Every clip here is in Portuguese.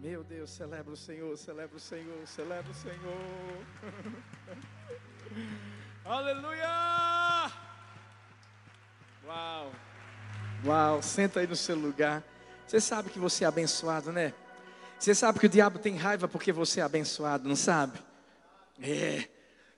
Meu Deus, celebra o Senhor, celebra o Senhor, celebra o Senhor. Aleluia! Uau! Uau, senta aí no seu lugar. Você sabe que você é abençoado, né? Você sabe que o diabo tem raiva porque você é abençoado, não sabe? É.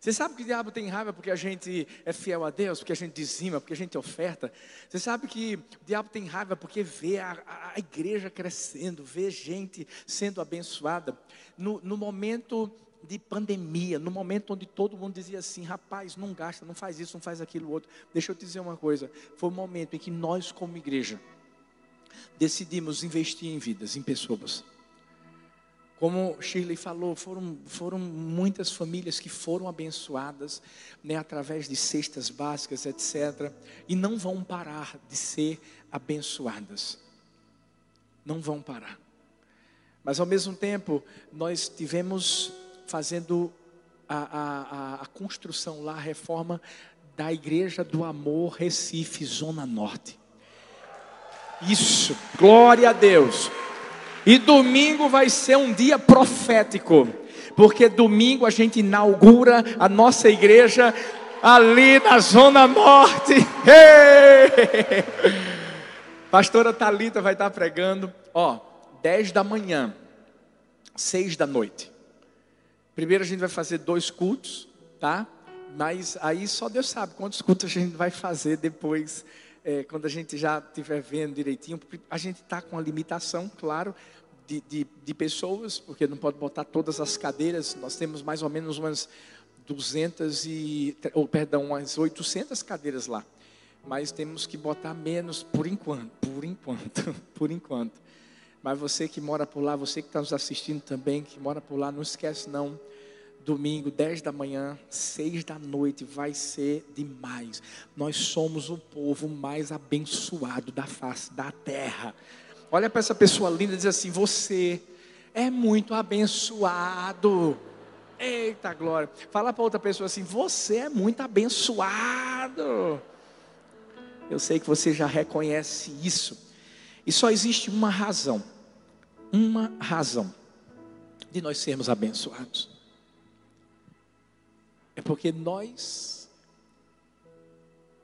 Você sabe que o diabo tem raiva porque a gente é fiel a Deus, porque a gente dizima, porque a gente oferta. Você sabe que o diabo tem raiva porque vê a, a, igreja crescendo, vê gente sendo abençoada. No, no momento de pandemia, no momento onde todo mundo dizia assim: rapaz, não gasta, não faz isso, não faz aquilo outro. Deixa eu te dizer uma coisa: foi o momento em que nós, como igreja, decidimos investir em vidas, em pessoas. Como Shirley falou, foram, foram muitas famílias que foram abençoadas né, através de cestas básicas, etc. E não vão parar de ser abençoadas. Não vão parar. Mas ao mesmo tempo, nós tivemos fazendo a, a, a, construção lá, a reforma da Igreja do Amor Recife, Zona Norte. Isso, glória a Deus. E domingo vai ser um dia profético, porque domingo a gente inaugura a nossa igreja ali na Zona Norte. Hey! Pastora Talita vai estar pregando, ó, 10 da manhã, 6 da noite. Primeiro a gente vai fazer dois cultos, tá? Mas aí só Deus sabe quantos cultos a gente vai fazer depois é, quando a gente já estiver vendo direitinho, a gente está com a limitação, claro, de, de, de, pessoas, porque não pode botar todas as cadeiras, nós temos mais ou menos umas 200 e, ou perdão, umas 800 cadeiras lá, mas temos que botar menos por enquanto, por enquanto, por enquanto. Mas você que mora por lá, você que está nos assistindo também, que mora por lá, não esquece não, domingo, 10 da manhã, 6 da noite, vai ser demais. Nós somos o povo mais abençoado da face da terra. Olha para essa pessoa linda e diz assim: Você é muito abençoado. Eita glória. Fala para outra pessoa assim: Você é muito abençoado. Eu sei que você já reconhece isso. E só existe uma razão. Uma razão de nós sermos abençoados é porque nós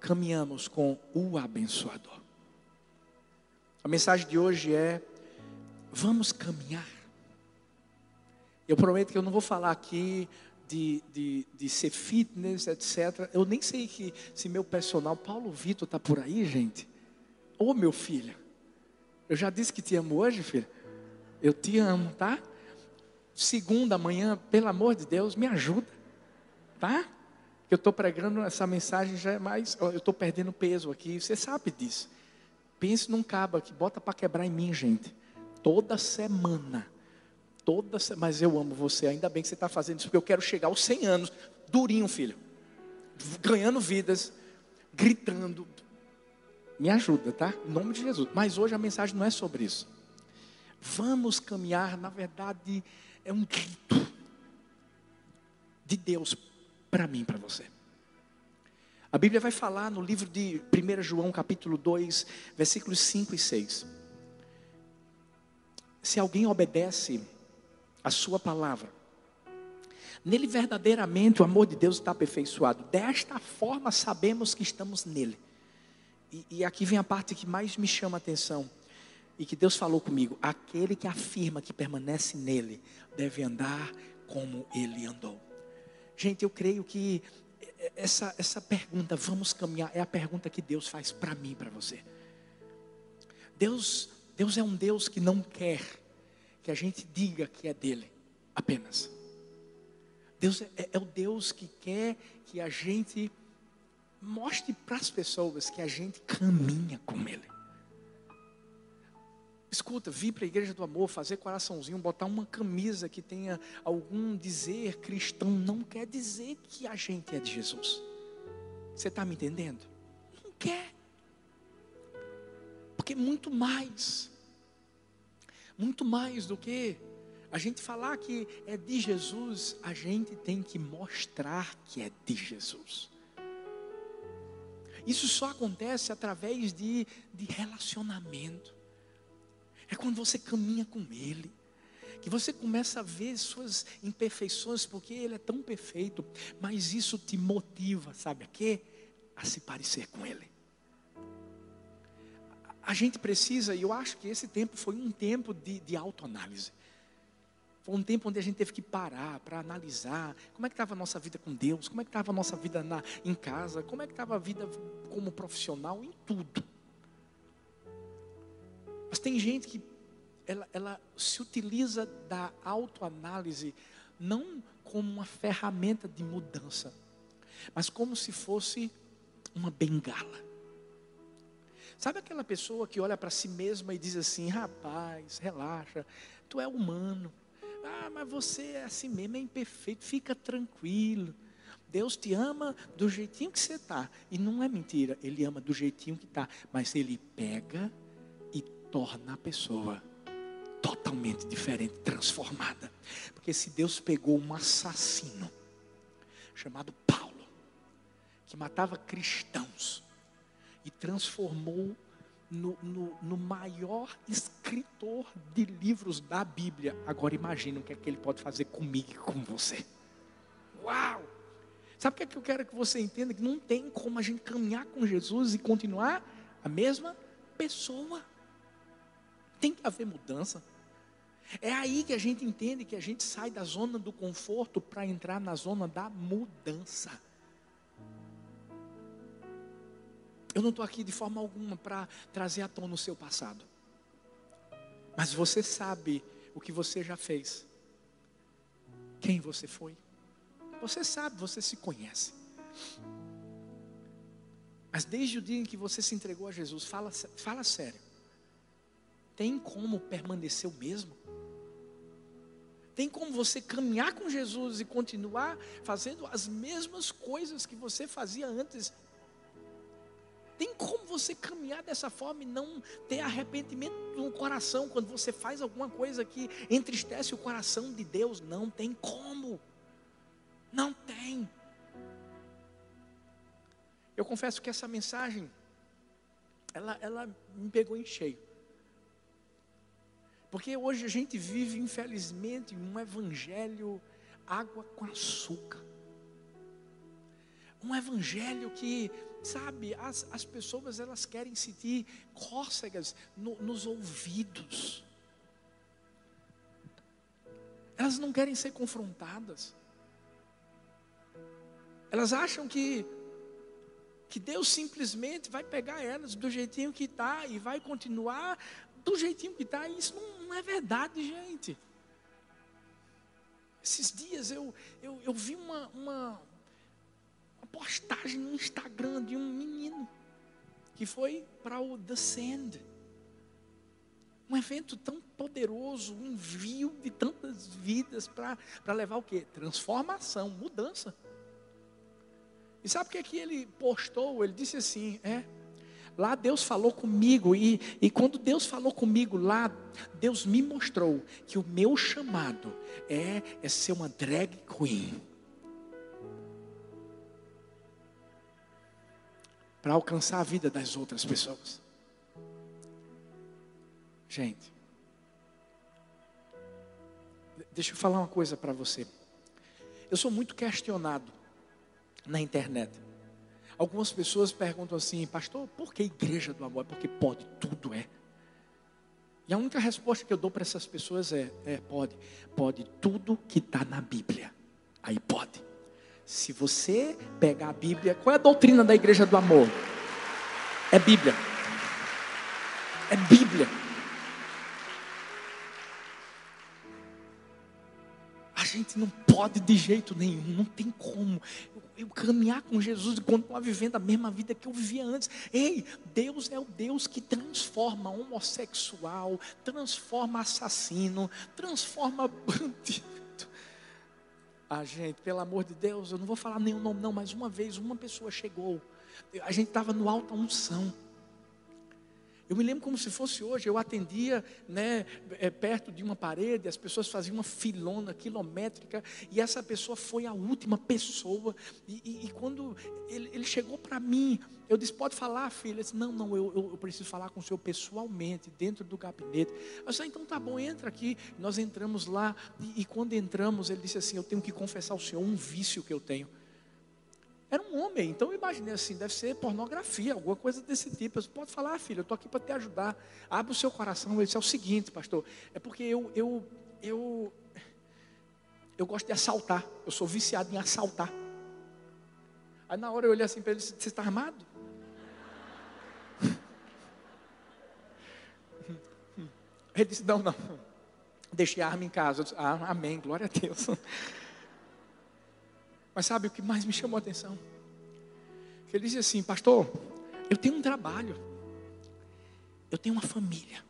caminhamos com o abençoador. A mensagem de hoje é: vamos caminhar. Eu prometo que eu não vou falar aqui de, de, de ser fitness, etc. Eu nem sei que, se meu personal, Paulo Vitor, está por aí, gente. Ô meu filho, eu já disse que te amo hoje, filho. Eu te amo, tá? Segunda manhã, pelo amor de Deus, me ajuda tá? Eu estou pregando essa mensagem já é mais, eu estou perdendo peso aqui, você sabe disso. Pense num cabo que bota para quebrar em mim, gente. Toda semana. Toda se... Mas eu amo você, ainda bem que você está fazendo isso, porque eu quero chegar aos 100 anos, durinho, filho. Ganhando vidas, gritando. Me ajuda, tá? Em nome de Jesus. Mas hoje a mensagem não é sobre isso. Vamos caminhar, na verdade, é um grito de Deus para mim, para você. A Bíblia vai falar no livro de 1 João, capítulo 2, versículos 5 e 6. Se alguém obedece a sua palavra, nele verdadeiramente o amor de Deus está aperfeiçoado. Desta forma sabemos que estamos nele. E, e aqui vem a parte que mais me chama a atenção. E que Deus falou comigo: aquele que afirma que permanece nele deve andar como ele andou. Gente, eu creio que essa, essa pergunta, vamos caminhar, é a pergunta que Deus faz para mim para você. Deus, Deus é um Deus que não quer que a gente diga que é dele apenas. Deus é, é o Deus que quer que a gente mostre para as pessoas que a gente caminha com Ele. Escuta, vir para a igreja do amor, fazer coraçãozinho, botar uma camisa que tenha algum dizer cristão, não quer dizer que a gente é de Jesus. Você está me entendendo? Não quer. Porque muito mais, muito mais do que a gente falar que é de Jesus, a gente tem que mostrar que é de Jesus. Isso só acontece através de, de relacionamento é quando você caminha com Ele, Que você começa a ver suas imperfeições, porque Ele é tão perfeito, mas isso te motiva, sabe a quê? A se parecer com Ele. A gente precisa, e eu acho que esse tempo foi um tempo de, de autoanálise. Foi um tempo onde a gente teve que parar para analisar como é que estava a nossa vida com Deus, como é que estava a nossa vida na, em casa, como é que estava a vida como profissional, em tudo. Mas tem gente que ela, ela se utiliza da autoanálise não como uma ferramenta de mudança, mas como se fosse uma bengala. Sabe aquela pessoa que olha para si mesma e diz assim: rapaz, relaxa, tu é humano. Ah, mas você é assim mesmo, é imperfeito, fica tranquilo. Deus te ama do jeitinho que você está. E não é mentira, Ele ama do jeitinho que está. Mas Ele pega torna a pessoa totalmente diferente, transformada. Porque se Deus pegou um assassino chamado Paulo, que matava cristãos, e transformou no, no, no, maior escritor de livros da Bíblia. Agora imagine o que é que ele pode fazer comigo e com você. Uau! Sabe o que é que eu quero que você entenda? Que não tem como a gente caminhar com Jesus e continuar a mesma pessoa. Tem que haver mudança. É aí que a gente entende que a gente sai da zona do conforto para entrar na zona da mudança. Eu não estou aqui de forma alguma para trazer à tona o seu passado. Mas você sabe o que você já fez. Quem você foi. Você sabe, você se conhece. Mas desde o dia em que você se entregou a Jesus, fala, fala sério. Tem como permanecer o mesmo? Tem como você caminhar com Jesus e continuar fazendo as mesmas coisas que você fazia antes tem como você caminhar dessa forma e não ter arrependimento no coração quando você faz alguma coisa que entristece o coração de Deus? Não tem como. Não tem. Eu confesso que essa mensagem, ela, ela me pegou em cheio. Porque hoje a gente vive, infelizmente, um evangelho água com açúcar. Um evangelho que Sabe, as, as pessoas elas querem sentir cócegas no, nos ouvidos. Elas não querem ser confrontadas. Elas acham que que Deus simplesmente vai pegar elas do jeitinho que está e vai continuar do jeitinho que está. Isso não, não, é verdade, gente. Esses dias eu, eu, eu vi uma, uma, postagem no Instagram de um menino que foi para o The Sand. Um evento tão poderoso, um envio de tantas vidas para levar o quê? Transformação, mudança. E sabe o que, é que ele postou? Ele disse assim: é, lá Deus falou comigo, e, e quando Deus falou comigo lá, Deus me mostrou que o meu chamado é, é ser uma drag queen. para alcançar a vida das outras pessoas. Gente, deixa eu falar uma coisa para você. Eu sou muito questionado na internet. Algumas pessoas perguntam assim, pastor, por que igreja do amor? Porque pode, tudo é. E a única resposta que eu dou para essas pessoas é, é pode, pode tudo que está na Bíblia. Aí pode. Se você pegar a Bíblia, qual é a doutrina da igreja do amor? É Bíblia. É Bíblia. Não pode de jeito nenhum, não tem como. Eu, eu caminhar com Jesus e continuar vivendo a mesma vida que eu vivia antes. Ei, Deus é o Deus que transforma homossexual, transforma assassino, transforma bandido. Ah, gente, pelo amor de Deus, eu não vou falar nenhum nome, não, mas uma vez uma pessoa chegou, a gente estava no alta unção. Eu me lembro como se fosse hoje, eu atendia né, é, perto de uma parede, as pessoas faziam uma filona quilométrica, e essa pessoa foi a última pessoa. E, e, e quando ele, ele chegou para mim, eu disse: Pode falar, filha? Ele disse: Não, não, eu, eu, preciso falar com o senhor pessoalmente, dentro do gabinete. Eu disse: ah, Então tá bom, entra aqui. Nós entramos lá, e, e quando entramos, ele disse assim: Eu tenho que confessar ao senhor um vício que eu tenho. Era um homem, então eu imaginei assim, deve ser pornografia, alguma coisa desse tipo. Eu disse, pode falar, filho, eu estou aqui para te ajudar. Abre o seu coração. Ele disse, é o seguinte, pastor, é porque eu, eu, eu, eu gosto de assaltar. Eu sou viciado em assaltar. Aí na hora eu olhei assim para ele você está armado? Ele disse, não, não. Deixei a arma em casa. Eu disse, ah, amém, glória a Deus. Mas sabe o que mais me chamou a atenção? Ele disse assim, pastor, eu tenho um trabalho, eu tenho uma família.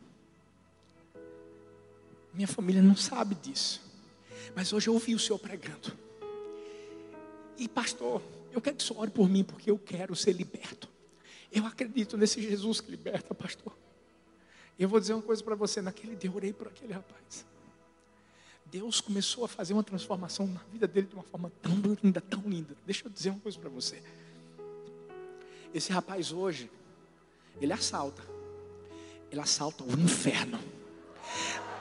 Minha família não sabe disso, mas hoje eu ouvi o senhor pregando. E pastor, eu quero que o senhor ore por mim, porque eu quero ser liberto. Eu acredito nesse Jesus que liberta, pastor. E eu vou dizer uma coisa para você: naquele dia eu orei por aquele rapaz. Deus começou a fazer uma transformação na vida dele de uma forma tão linda, tão linda. Deixa eu dizer uma coisa para você. Esse rapaz hoje, ele assalta. Ele assalta o inferno.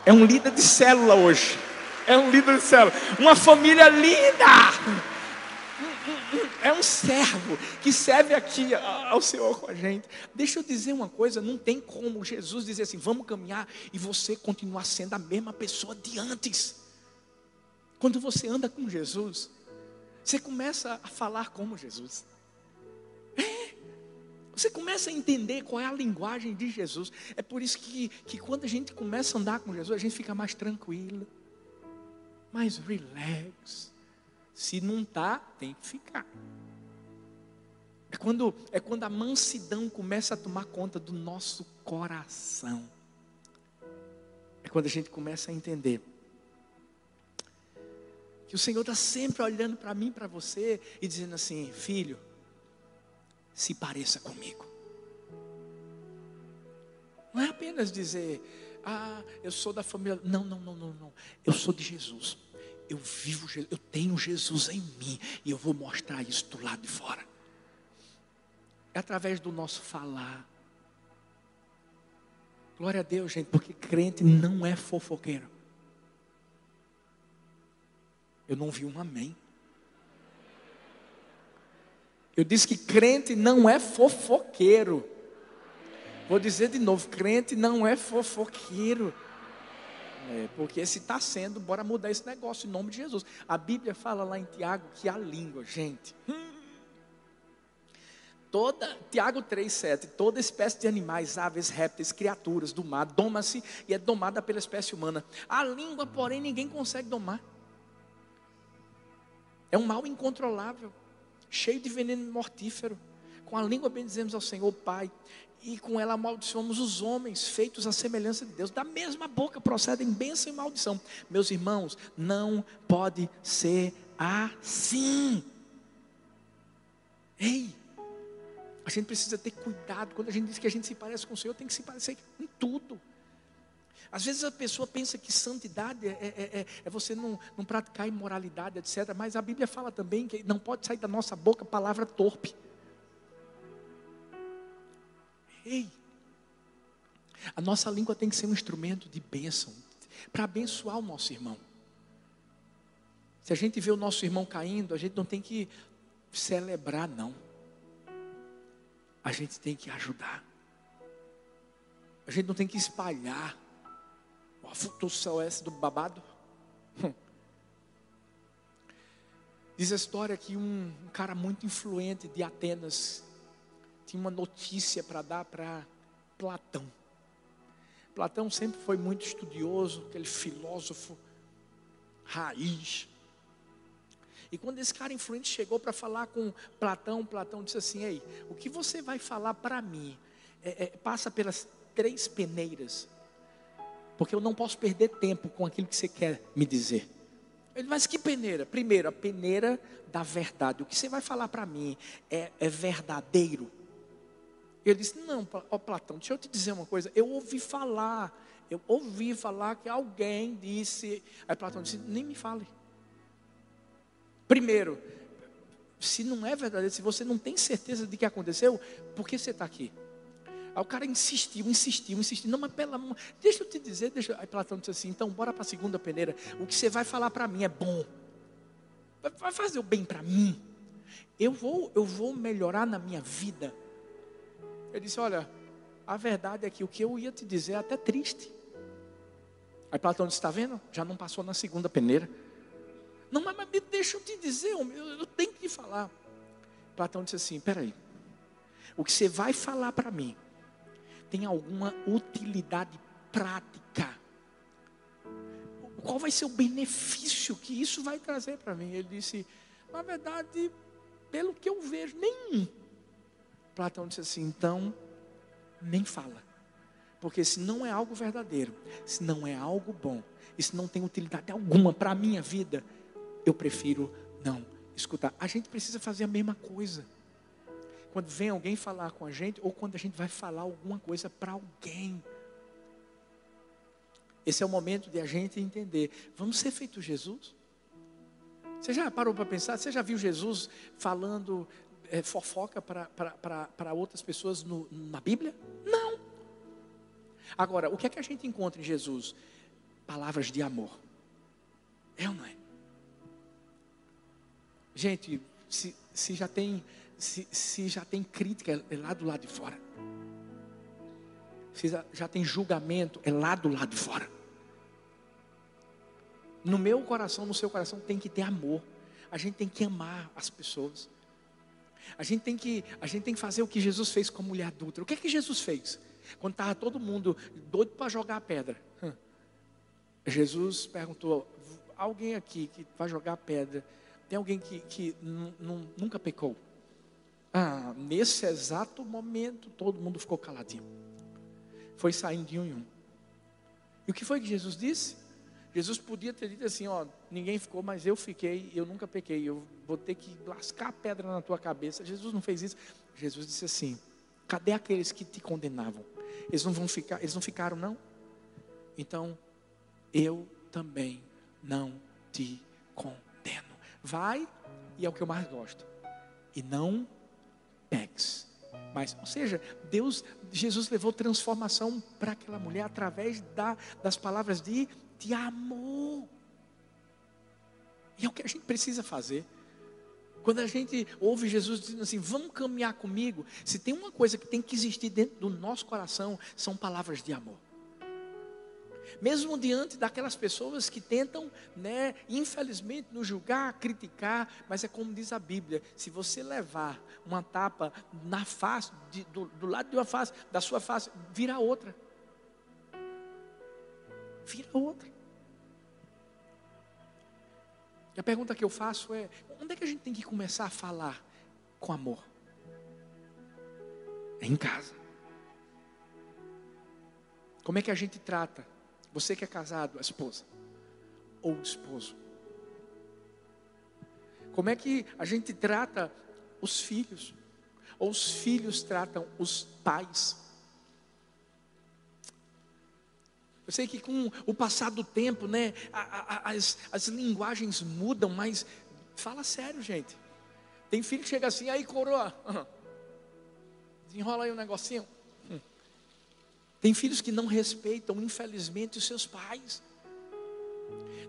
É um líder de célula hoje. É um líder de célula. Uma família linda. Um servo que serve aqui ao Senhor com a gente. Deixa eu dizer uma coisa: não tem como Jesus dizer assim, vamos caminhar e você continuar sendo a mesma pessoa de antes. Quando você anda com Jesus, você começa a falar como Jesus. É. Você começa a entender qual é a linguagem de Jesus. É por isso que, que quando a gente começa a andar com Jesus, a gente fica mais tranquilo, mais relax. Se não está, tem que ficar. É quando, é quando a mansidão começa a tomar conta do nosso coração. É quando a gente começa a entender que o Senhor está sempre olhando para mim, para você e dizendo assim: filho, se pareça comigo. Não é apenas dizer, ah, eu sou da família. Não, não, não, não, não. Eu sou de Jesus. Eu vivo, eu tenho Jesus em mim e eu vou mostrar isso do lado de fora. É através do nosso falar. Glória a Deus, gente, porque crente não é fofoqueiro. Eu não vi um amém. Eu disse que crente não é fofoqueiro. Vou dizer de novo: crente não é fofoqueiro. É, porque se está sendo, bora mudar esse negócio em nome de Jesus. A Bíblia fala lá em Tiago que a língua, gente. Hum, toda, Tiago 3,7, toda espécie de animais, aves, répteis, criaturas do mar, doma-se e é domada pela espécie humana. A língua, porém, ninguém consegue domar. É um mal incontrolável, cheio de veneno mortífero. Com a língua bendizemos ao Senhor Pai, e com ela amaldiçoamos os homens, feitos à semelhança de Deus. Da mesma boca procedem bênção e maldição. Meus irmãos, não pode ser assim. Ei, a gente precisa ter cuidado. Quando a gente diz que a gente se parece com o Senhor, tem que se parecer em tudo. Às vezes a pessoa pensa que santidade é, é, é, é, você não, não praticar imoralidade, etc. Mas a Bíblia fala também que não pode sair da nossa boca palavra torpe. Ei, a nossa língua tem que ser um instrumento de bênção, para abençoar o nosso irmão. Se a gente vê o nosso irmão caindo, a gente não tem que celebrar, não. A gente tem que ajudar. A gente não tem que espalhar do céu esse do babado. Hum. Diz a história que um cara muito influente de Atenas tinha uma notícia para dar para Platão. Platão sempre foi muito estudioso, aquele filósofo raiz. E quando esse cara influente chegou para falar com Platão, Platão disse assim: Ei, o que você vai falar para mim é, é, passa pelas três peneiras porque eu não posso perder tempo com aquilo que você quer me dizer. Ele, mas que peneira? Primeiro, a peneira da verdade. O que você vai falar para mim é, é verdadeiro. Ele disse: Não, ó Platão, deixa eu te dizer uma coisa. Eu ouvi falar, eu ouvi falar que alguém disse. Aí Platão disse: Nem me fale. Primeiro, se não é verdadeiro, se você não tem certeza de que aconteceu, por que você está aqui? Aí o cara insistiu, insistiu, insistiu. Não, mas pelo amor, deixa eu te dizer, deixa. Aí Platão disse assim: então bora para a segunda peneira. O que você vai falar para mim é bom. Vai fazer o bem para mim. Eu vou, eu vou melhorar na minha vida. Ele disse: Olha, a verdade é que o que eu ia te dizer é até triste. Aí Platão disse: Está vendo? Já não passou na segunda peneira. Não, mas, mas deixa eu te dizer, eu, eu tenho que falar. Platão disse assim: Peraí, o que você vai falar para mim tem alguma utilidade prática? Qual vai ser o benefício que isso vai trazer para mim? Ele disse: Na verdade, pelo que eu vejo, nenhum. Platão disse assim: então, nem fala. Porque se não é algo verdadeiro, se não é algo bom, se não tem utilidade alguma para a minha vida, eu prefiro não escutar. A gente precisa fazer a mesma coisa. Quando vem alguém falar com a gente, ou quando a gente vai falar alguma coisa para alguém. Esse é o momento de a gente entender: vamos ser feito Jesus? Você já parou para pensar? Você já viu Jesus falando é, fofoca para outras pessoas no, na Bíblia? Não. Agora, o que é que a gente encontra em Jesus? Palavras de amor. É ou não é? Gente, se, se já tem se, se já tem crítica, é lá do lado de fora. Se já, já tem julgamento, é lá do lado de fora. No meu coração, no seu coração, tem que ter amor. A gente tem que amar as pessoas. A gente tem que, a gente tem que fazer o que Jesus fez com a mulher adulta. O que é que Jesus fez? Quando estava todo mundo doido para jogar a pedra. Jesus perguntou: alguém aqui que vai jogar a pedra, tem alguém que, que nunca pecou? Ah, nesse exato momento, todo mundo ficou caladinho. Foi saindo de um em um. E o que foi que Jesus disse? Jesus podia ter dito assim: ó, ninguém ficou, mas eu fiquei, eu nunca pequei, eu vou ter que lascar a pedra na tua cabeça. Jesus não fez isso. Jesus disse assim: cadê aqueles que te condenavam? Eles não vão ficar, eles não ficaram, não? Então, eu também não te condeno. Vai, e é o que eu mais gosto. E não peques. Mas, ou seja, Deus, Jesus levou transformação para aquela mulher através da, das palavras de de amor. E é o que a gente precisa fazer. Quando a gente ouve Jesus dizendo assim, vamos caminhar comigo, se tem uma coisa que tem que existir dentro do nosso coração, são palavras de amor. Mesmo diante daquelas pessoas que tentam, né, infelizmente, nos julgar, criticar, mas é como diz a Bíblia: se você levar uma tapa na face, de, do, do lado de uma face, da sua face, vira outra vira outra. E a pergunta que eu faço é: onde é que a gente tem que começar a falar com amor? É em casa. Como é que a gente trata? Você que é casado, a esposa ou o esposo? Como é que a gente trata os filhos? Ou os filhos tratam os pais? Eu sei que com o passar do tempo, né, as, as linguagens mudam, mas fala sério, gente. Tem filho que chega assim, aí coroa, desenrola aí um negocinho. Tem filhos que não respeitam, infelizmente, os seus pais.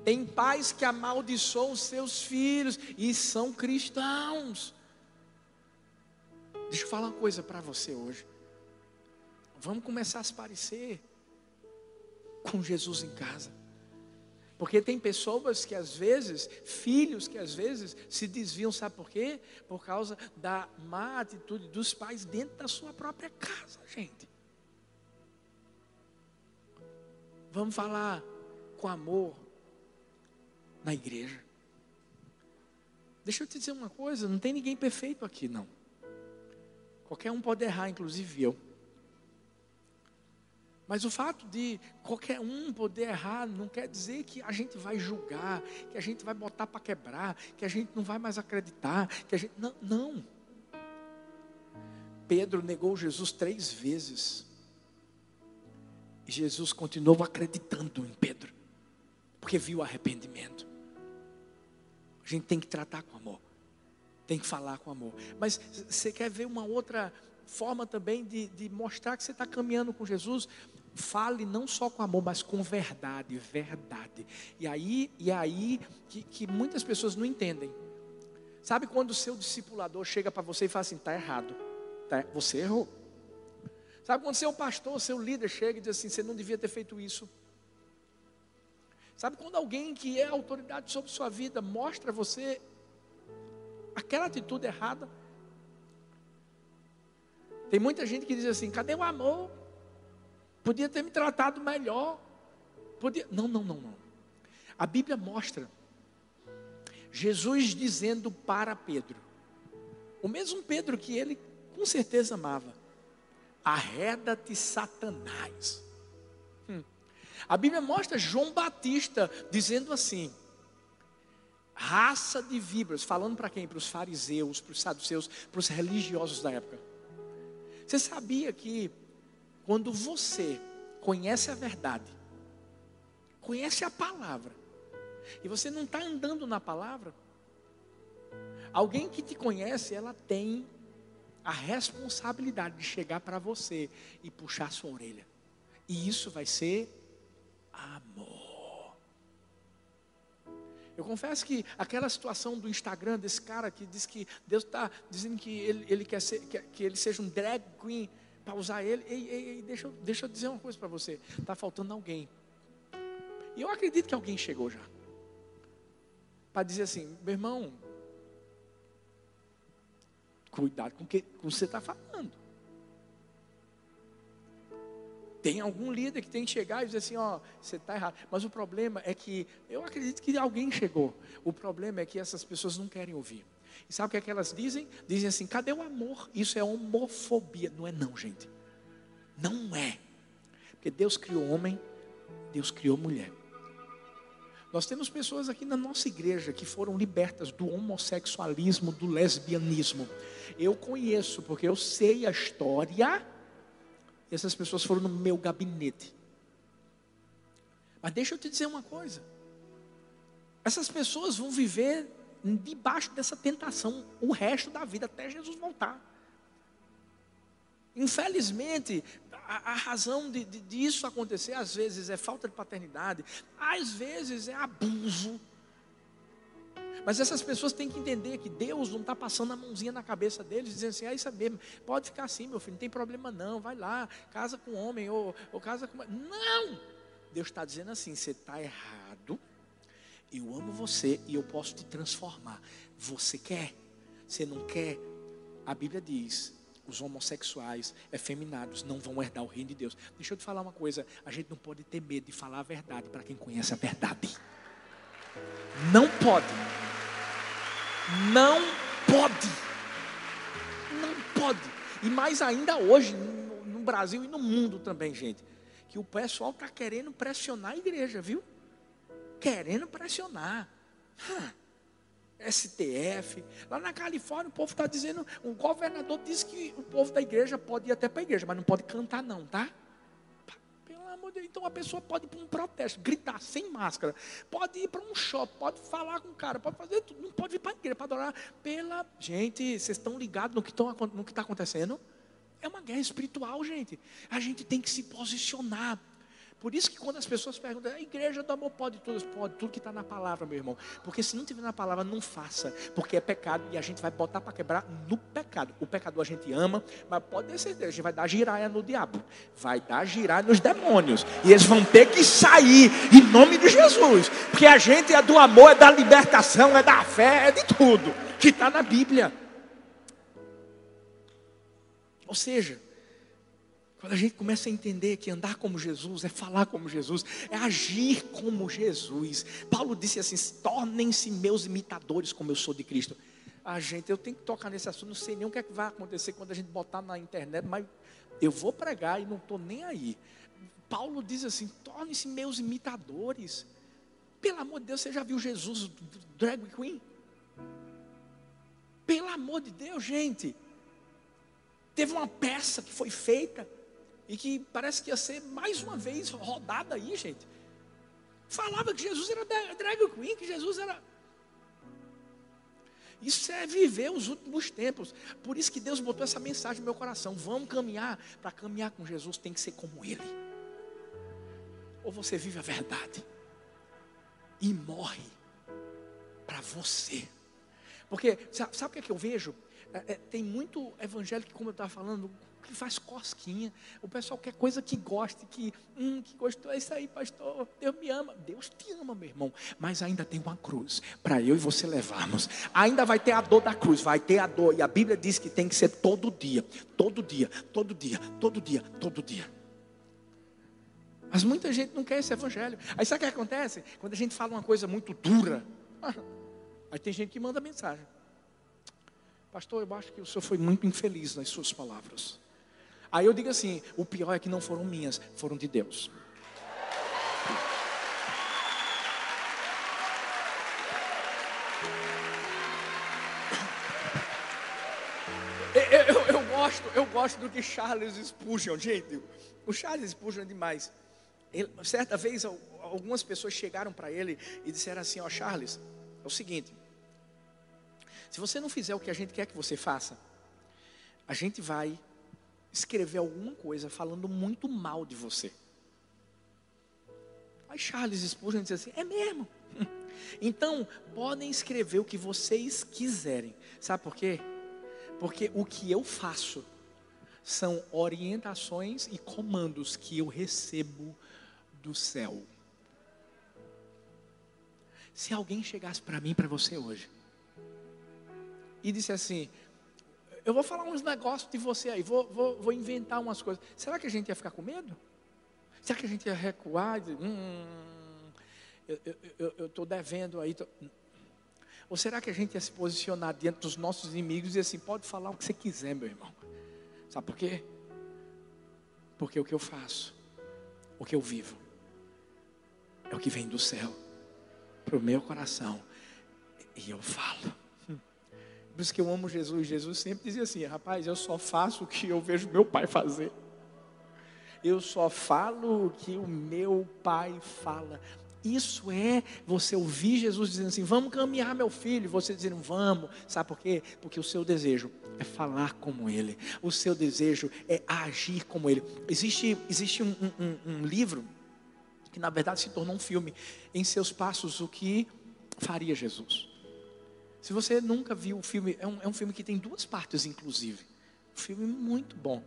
Tem pais que amaldiçoam seus filhos e são cristãos. Deixa eu falar uma coisa para você hoje. Vamos começar a se parecer com Jesus em casa. Porque tem pessoas que às vezes, filhos que às vezes se desviam, sabe por quê? Por causa da má atitude dos pais dentro da sua própria casa, gente. Vamos falar com amor na igreja. Deixa eu te dizer uma coisa, não tem ninguém perfeito aqui, não. Qualquer um pode errar, inclusive eu. Mas o fato de qualquer um poder errar não quer dizer que a gente vai julgar, que a gente vai botar para quebrar, que a gente não vai mais acreditar, que a gente não, não. Pedro negou Jesus três vezes. E Jesus continuou acreditando em Pedro, porque viu arrependimento. A gente tem que tratar com amor, tem que falar com amor. Mas você quer ver uma outra forma também de, de mostrar que você está caminhando com Jesus? Fale não só com amor, mas com verdade, verdade. E aí, e aí que, que muitas pessoas não entendem. Sabe quando o seu discipulador chega para você e fala assim: está errado, tá, você errou. Sabe quando seu pastor, seu líder chega e diz assim: você não devia ter feito isso. Sabe quando alguém que é autoridade sobre sua vida mostra a você aquela atitude errada? Tem muita gente que diz assim: cadê o amor? Podia ter me tratado melhor. Podia... Não, não, não, não. A Bíblia mostra Jesus dizendo para Pedro, o mesmo Pedro que ele com certeza amava: arreda-te, Satanás. Hum. A Bíblia mostra João Batista dizendo assim: raça de víboras, falando para quem? Para os fariseus, para os saduceus, para os religiosos da época. Você sabia que quando você conhece a verdade, conhece a palavra, e você não está andando na palavra, alguém que te conhece, ela tem a responsabilidade de chegar para você e puxar sua orelha. E isso vai ser amor. Eu confesso que aquela situação do Instagram desse cara que diz que Deus está dizendo que ele, ele quer ser, que, que, ele seja um drag queen para usar ele. Ei, ei, ei, deixa, deixa eu dizer uma coisa para você. Está faltando alguém. E eu acredito que alguém chegou já. Para dizer assim, meu irmão, Cuidado com o que você está falando. Tem algum líder que tem que chegar e dizer assim, ó, você está errado. Mas o problema é que, eu acredito que alguém chegou. O problema é que essas pessoas não querem ouvir. E sabe o que, é que elas dizem? Dizem assim, cadê o amor? Isso é homofobia. Não é não, gente. Não é. Porque Deus criou homem, Deus criou mulher. Nós temos pessoas aqui na nossa igreja que foram libertas do homossexualismo, do lesbianismo. Eu conheço, porque eu sei a história. Essas pessoas foram no meu gabinete. Mas deixa eu te dizer uma coisa. Essas pessoas vão viver debaixo dessa tentação o resto da vida, até Jesus voltar. Infelizmente, a, a razão de, de, disso acontecer, às vezes, é falta de paternidade, às vezes é abuso. Mas essas pessoas têm que entender que Deus não está passando a mãozinha na cabeça deles, dizendo assim: ah, isso é mesmo, pode ficar assim, meu filho, não tem problema não, vai lá, casa com homem, ou, ou casa com. Não! Deus está dizendo assim: você está errado, eu amo você e eu posso te transformar. Você quer? Você não quer? A Bíblia diz: os homossexuais, efeminados, não vão herdar o reino de Deus. Deixa eu te falar uma coisa: a gente não pode ter medo de falar a verdade para quem conhece a verdade. Não pode. Não pode. Não pode. E mais ainda hoje, no, Brasil e no mundo também, gente. Que o pessoal está querendo pressionar a igreja, viu? Querendo pressionar. STF. Lá na Califórnia, o povo está dizendo, o governador disse que o povo da igreja pode ir até para a igreja, mas não pode cantar, não, tá? Pelo amor de Deus. Então a pessoa pode ir para um protesto, gritar sem máscara, pode ir para um shopping, pode falar com o cara, pode fazer tudo, não pode ir para a igreja para adorar. Pela. Gente, vocês estão ligados no que está acontecendo? É uma guerra espiritual, gente. A gente tem que se posicionar. Por isso que quando as pessoas perguntam, a igreja do amor pode tudo, pode tudo que está na palavra, meu irmão. Porque se não tiver na palavra, não faça. Porque é pecado e a gente vai botar para quebrar no pecado. O pecador a gente ama, mas pode ter certeza, a gente vai dar giraia no diabo. Vai dar giraia nos demônios. E eles vão ter que sair em nome de Jesus. Porque a gente é do amor, é da libertação, é da fé, é de tudo. Que está na Bíblia. Ou seja, quando a gente começa a entender que andar como Jesus é falar como Jesus, é agir como Jesus. Paulo disse assim: tornem-se meus imitadores, como eu sou de Cristo. Ah, gente, eu tenho que tocar nesse assunto, não sei nem o que, é que vai acontecer quando a gente botar na internet, mas eu vou pregar e não estou nem aí. Paulo diz assim: tornem-se meus imitadores. Pelo amor de Deus, você já viu Jesus drag queen? Pelo amor de Deus, gente. Teve uma peça que foi feita e que parece que ia ser mais uma vez rodada aí, gente. Falava que Jesus era drag queen, que Jesus era. Isso é viver os últimos tempos. Por isso que Deus botou essa mensagem no meu coração. Vamos caminhar. Para caminhar com Jesus tem que ser como Ele. Ou você vive a verdade e morre para você. Porque sabe, sabe o que, é que eu vejo? É, é, tem muito evangélico, como eu estava falando, que faz cosquinha. O pessoal quer coisa que goste, que, hum, que gostou, é isso aí, pastor. Deus me ama. Deus te ama, meu irmão. Mas ainda tem uma cruz para eu e você levarmos. Ainda vai ter a dor da cruz, vai ter a dor. E a Bíblia diz que tem que ser todo dia, todo dia, todo dia, todo dia, todo dia. Mas muita gente não quer esse evangelho. Aí sabe o que acontece? Quando a gente fala uma coisa muito dura, aí tem gente que manda mensagem. Pastor, eu acho que o senhor foi muito infeliz nas suas palavras. Aí eu digo assim: o pior é que não foram minhas, foram de Deus. Eu, eu, eu, gosto, eu gosto do que Charles Spurgeon, gente. O Charles Spurgeon é demais. Ele, certa vez, algumas pessoas chegaram para ele e disseram assim: Ó, Charles, é o seguinte. Se você não fizer o que a gente quer que você faça, a gente vai escrever alguma coisa falando muito mal de você. Aí Charles Spurgeon diz assim: é mesmo. Então, podem escrever o que vocês quiserem. Sabe por quê? Porque o que eu faço são orientações e comandos que eu recebo do céu. Se alguém chegasse para mim, para você hoje, e disse assim: eu vou falar uns negócios de você aí, vou, vou, vou inventar umas coisas. Será que a gente ia ficar com medo? Será que a gente ia recuar? Dizer, hum, eu estou devendo aí. Tô... Ou será que a gente ia se posicionar diante dos nossos inimigos e assim: pode falar o que você quiser, meu irmão? Sabe por quê? Porque o que eu faço, o que eu vivo, é o que vem do céu para o meu coração. E eu falo. Por isso que eu amo Jesus. Jesus sempre dizia assim: rapaz, eu só faço o que eu vejo meu pai fazer. Eu só falo o que o meu pai fala. Isso é você ouvir Jesus dizendo assim: vamos caminhar, meu filho. Você dizendo: vamos. Sabe por quê? Porque o seu desejo é falar como ele. O seu desejo é agir como ele. Existe, existe um, um, um livro que na verdade se tornou um filme. Em seus passos, o que faria Jesus? Se você nunca viu o filme, é um, é um filme que tem duas partes, inclusive. Um filme muito bom.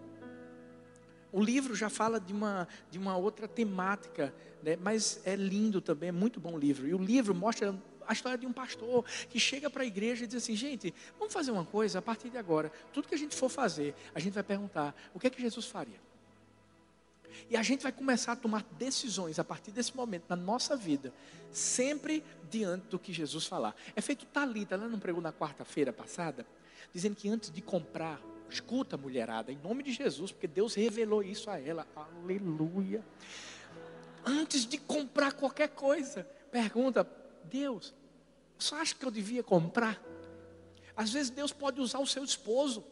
O livro já fala de uma, de uma outra temática, né? mas é lindo também, é muito bom o livro. E o livro mostra a história de um pastor que chega para a igreja e diz assim: gente, vamos fazer uma coisa a partir de agora. Tudo que a gente for fazer, a gente vai perguntar: o que é que Jesus faria? E a gente vai começar a tomar decisões a partir desse momento na nossa vida, sempre diante do que Jesus falar. É feito Talita, ela não pregou na quarta-feira passada, dizendo que antes de comprar, escuta mulherada, em nome de Jesus, porque Deus revelou isso a ela. Aleluia. Antes de comprar qualquer coisa, pergunta: Deus, você acha que eu devia comprar? Às vezes Deus pode usar o seu esposo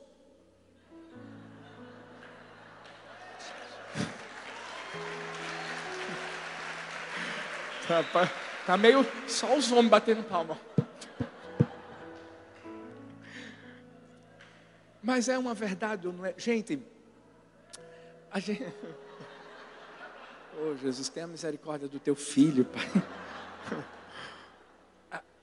Rapaz, tá meio só os homens batendo palma. Mas é uma verdade, não é? Gente, a gente. Oh, Jesus, tenha misericórdia do teu filho, Pai.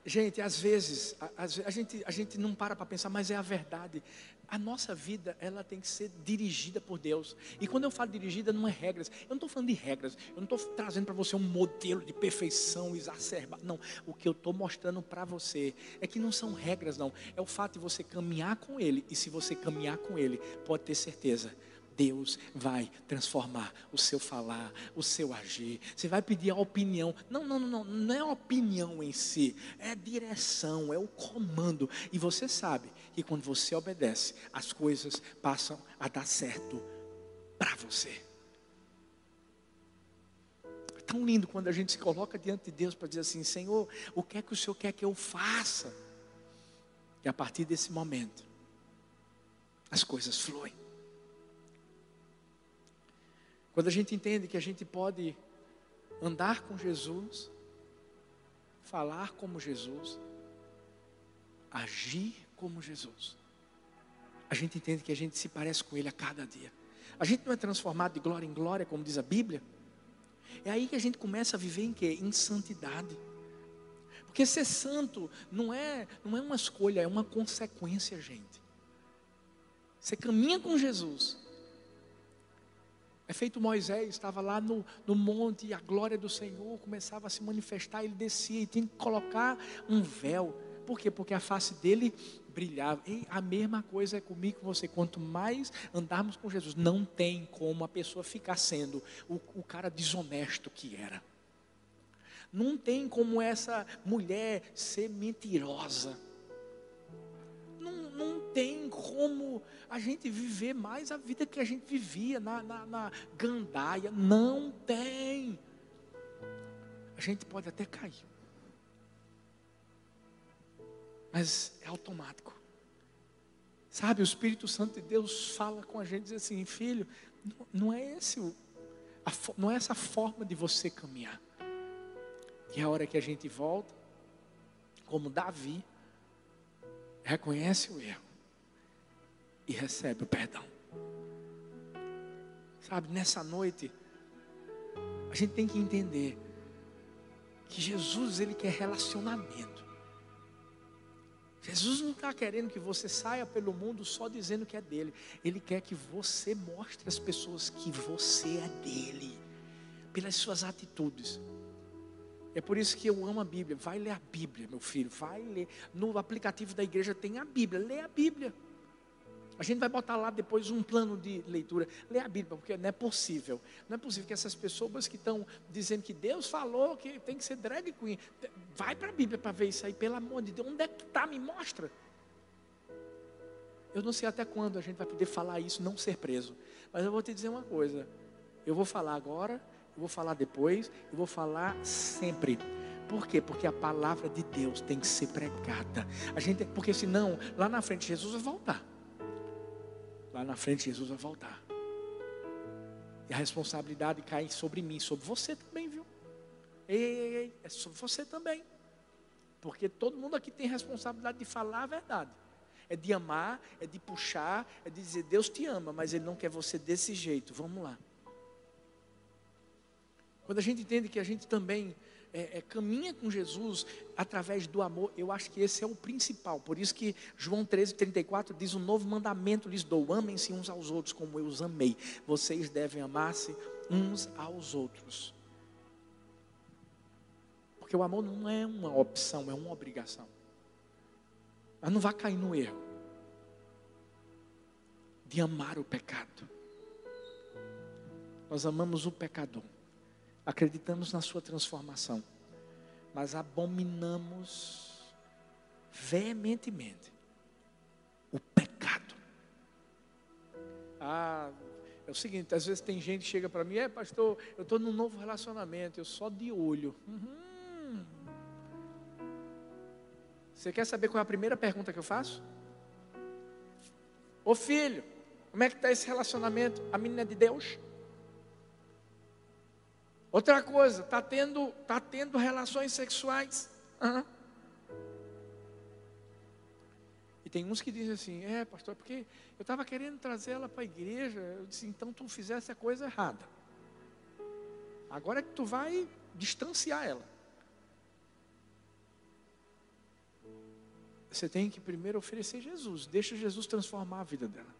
Gente, às vezes, a, a, gente, a gente não para para pensar, mas é a verdade. A nossa vida, ela tem que ser dirigida por Deus. E quando eu falo dirigida, não é regras. Eu não estou falando de regras. Eu não estou trazendo para você um modelo de perfeição exacerbada. Não. O que eu estou mostrando para você é que não são regras, não. É o fato de você caminhar com Ele. E se você caminhar com Ele, pode ter certeza Deus vai transformar o seu falar, o seu agir. Você vai pedir a opinião. Não, não, não, não, não é a opinião em si, é a direção, é o comando. E você sabe que quando você obedece, as coisas passam a dar certo para você. É tão lindo quando a gente se coloca diante de Deus para dizer assim: Senhor, o que é que o Senhor quer que eu faça? E a partir desse momento, as coisas fluem. Quando a gente entende que a gente pode andar com Jesus, falar como Jesus, agir como Jesus, a gente entende que a gente se parece com Ele a cada dia. A gente não é transformado de glória em glória, como diz a Bíblia. É aí que a gente começa a viver em quê? Em santidade. Porque ser santo não é, não é uma escolha, é uma consequência, gente. Você caminha com Jesus. É feito Moisés, estava lá no, no monte e a glória do Senhor começava a se manifestar, ele descia e tinha que colocar um véu. Por quê? Porque a face dele brilhava. E a mesma coisa é comigo com você. Quanto mais andarmos com Jesus, não tem como a pessoa ficar sendo o, o cara desonesto que era. Não tem como essa mulher ser mentirosa. Não, não tem como a gente viver mais a vida que a gente vivia na, na, na gandaia. Não tem. A gente pode até cair. mas é automático. Sabe, o Espírito Santo de Deus fala com a gente diz assim, filho, não, é esse o, a, não é essa forma de você caminhar. E é a hora que a gente volta, como Davi, reconhece o erro e recebe o perdão. Sabe, nessa noite, a gente tem que entender que Jesus, ele quer relacionamento. Jesus não está querendo que você saia pelo mundo só dizendo que é dele. Ele quer que você mostre às pessoas que você é dele, pelas suas atitudes. É por isso que eu amo a Bíblia. Vai ler a Bíblia, meu filho. Vai ler. No aplicativo da igreja tem a Bíblia. Lê a Bíblia. A gente vai botar lá depois um plano de leitura. Lê a Bíblia, porque não é possível. Não é possível que essas pessoas que estão dizendo que Deus falou que tem que ser drag queen. Vai para a Bíblia para ver isso aí, pelo amor de Deus. Onde é que está? Me mostra. Eu não sei até quando a gente vai poder falar isso, não ser preso. Mas eu vou te dizer uma coisa. Eu vou falar agora, eu vou falar depois, eu vou falar sempre. Por quê? Porque a palavra de Deus tem que ser pregada. A gente, porque senão, lá na frente, Jesus vai voltar. Lá na frente, Jesus vai voltar. E a responsabilidade cai sobre mim, sobre você também, viu? Ei, ei, ei, é sobre você também. Porque todo mundo aqui tem responsabilidade de falar a verdade. É de amar, é de puxar, é de dizer, Deus te ama, mas Ele não quer você desse jeito. Vamos lá. Quando a gente entende que a gente também é, é, caminha com Jesus através do amor, eu acho que esse é o principal. Por isso que João 13, 34 diz: Um novo mandamento lhes dou: amem-se uns aos outros como eu os amei. Vocês devem amar-se uns aos outros. Porque o amor não é uma opção, é uma obrigação. Mas não vai cair no erro de amar o pecado. Nós amamos o pecador acreditamos na sua transformação, mas abominamos veementemente o pecado. Ah, é o seguinte, às vezes tem gente que chega para mim, é pastor, eu estou num novo relacionamento, eu só de olho. Uhum. Você quer saber qual é a primeira pergunta que eu faço? Ô filho, como é que está esse relacionamento? A menina é de Deus? Outra coisa, está tendo, tá tendo relações sexuais. Uhum. E tem uns que dizem assim, é pastor, é porque eu estava querendo trazer ela para a igreja. Eu disse, então tu fizesse a coisa errada. Agora é que tu vai distanciar ela. Você tem que primeiro oferecer Jesus. Deixa Jesus transformar a vida dela.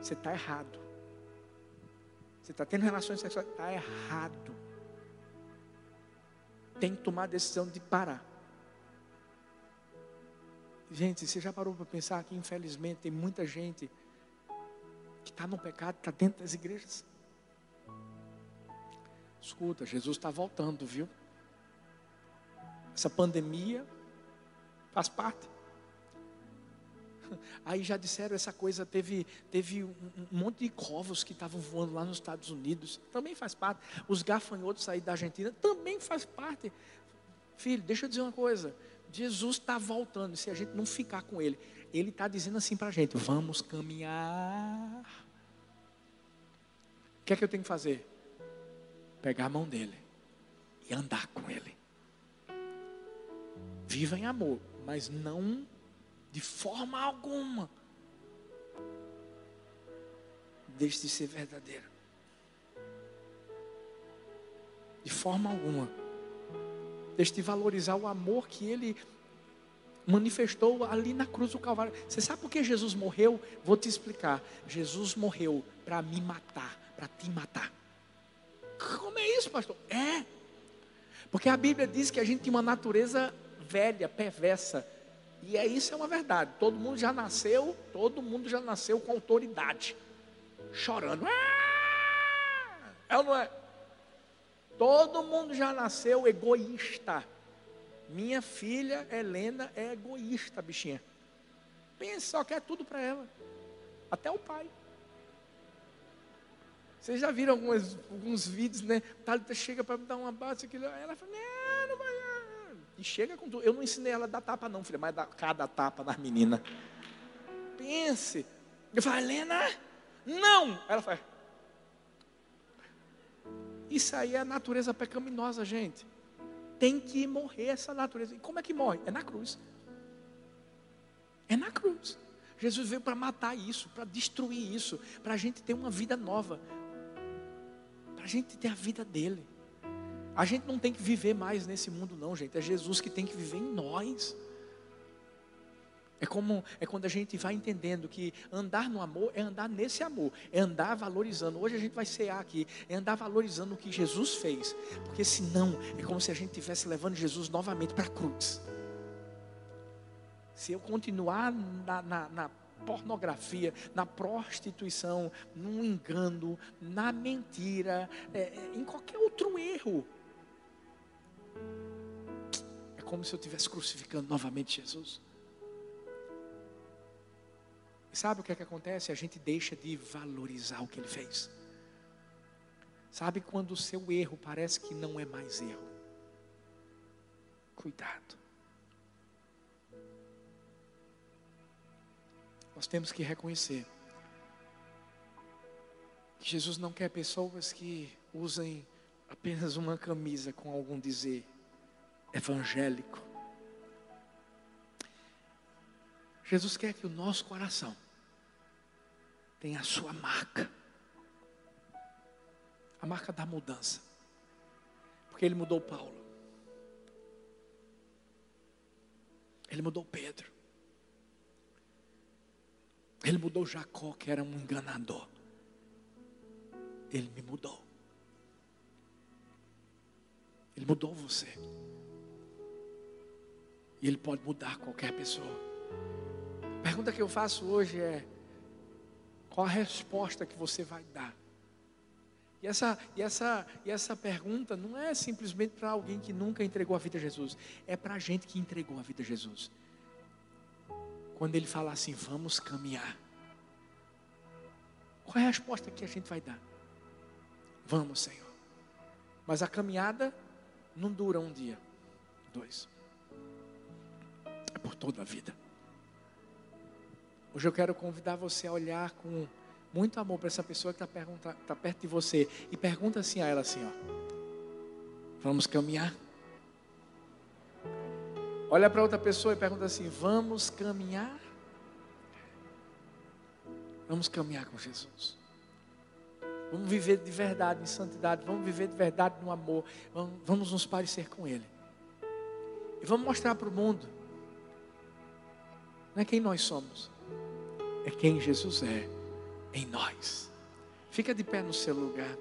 Você está errado. Você está tendo relações sexuais, está errado. Tem que tomar a decisão de parar. Gente, você já parou para pensar que infelizmente tem muita gente que está no pecado, está dentro das igrejas? Escuta, Jesus está voltando, viu? Essa pandemia faz parte. Aí já disseram essa coisa, teve, teve um, monte de covos que estavam voando lá nos Estados Unidos, também faz parte. Os gafanhotos saíram da Argentina, também faz parte. Filho, deixa eu dizer uma coisa. Jesus está voltando, se a gente não ficar com Ele, Ele está dizendo assim para a gente: vamos caminhar. que é que eu tenho que fazer? Pegar a mão dele e andar com ele. Viva em amor, mas não de forma alguma. Deixe de ser verdadeiro. De forma alguma. Deixe de valorizar o amor que ele manifestou ali na cruz do Calvário. Você sabe por que Jesus morreu? Vou te explicar. Jesus morreu para me matar, para te matar. Como é isso, pastor? É. Porque a Bíblia diz que a gente tem uma natureza velha, perversa. E é isso é uma verdade. Todo mundo já nasceu, todo mundo já nasceu com autoridade. Chorando. É ou não é? Todo mundo já nasceu egoísta. Minha filha Helena é egoísta, bichinha. Pensa, só quer tudo para ela. Até o pai. Vocês já viram alguns, alguns vídeos, né? Thalita chega para dar um abraço, aquilo, ela fala. E chega com tudo. Eu não ensinei ela a dar tapa, não, filha, mas dá cada tapa nas meninas. Pense. Eu falo, Helena, não. Ela faz. Isso aí é a natureza pecaminosa, gente tem que morrer essa natureza. E como é que morre? É na cruz. É na cruz. Jesus veio para matar isso, para destruir isso, para a gente ter uma vida nova, para a gente ter a vida dele. A gente não tem que viver mais nesse mundo, não, gente. É Jesus que tem que viver em nós. É como é quando a gente vai entendendo que andar no amor é andar nesse amor, é andar valorizando. Hoje a gente vai cear aqui, é andar valorizando o que Jesus fez, porque senão é como se a gente estivesse levando Jesus novamente para a cruz. Se eu continuar na, na, na pornografia, na prostituição, no engano, na mentira, é, é, em qualquer outro erro, como se eu estivesse crucificando novamente Jesus. E sabe o que é que acontece? A gente deixa de valorizar o que ele fez. Sabe quando o seu erro parece que não é mais erro? Cuidado. Nós temos que reconhecer que Jesus não quer pessoas que usem apenas uma camisa com algum dizer evangélico. Jesus quer que o nosso coração tenha a sua marca. A marca da mudança. Porque ele mudou Paulo. Ele mudou Pedro. Ele mudou Jacó, que era um enganador. Ele me mudou. Ele mudou você. E Ele pode mudar qualquer pessoa. A pergunta que eu faço hoje é: qual a resposta que você vai dar? E essa, e essa, e essa pergunta não é simplesmente para alguém que nunca entregou a vida a Jesus, é para a gente que entregou a vida a Jesus. Quando ele fala assim, vamos caminhar, qual é a resposta que a gente vai dar? Vamos, Senhor. Mas a caminhada não dura um dia, dois, por toda a vida. Hoje eu quero convidar você a olhar com muito amor para essa pessoa que está tá perto de você e pergunta assim a ela assim, ó. Vamos caminhar? Olha para outra pessoa e pergunta assim: Vamos caminhar? Vamos caminhar com Jesus. Vamos viver de verdade, em santidade. Vamos viver de verdade no amor. Vamos, vamos nos parecer com Ele. E vamos mostrar para o mundo. Não é quem nós somos é quem Jesus é em nós. Fica de pé no seu lugar.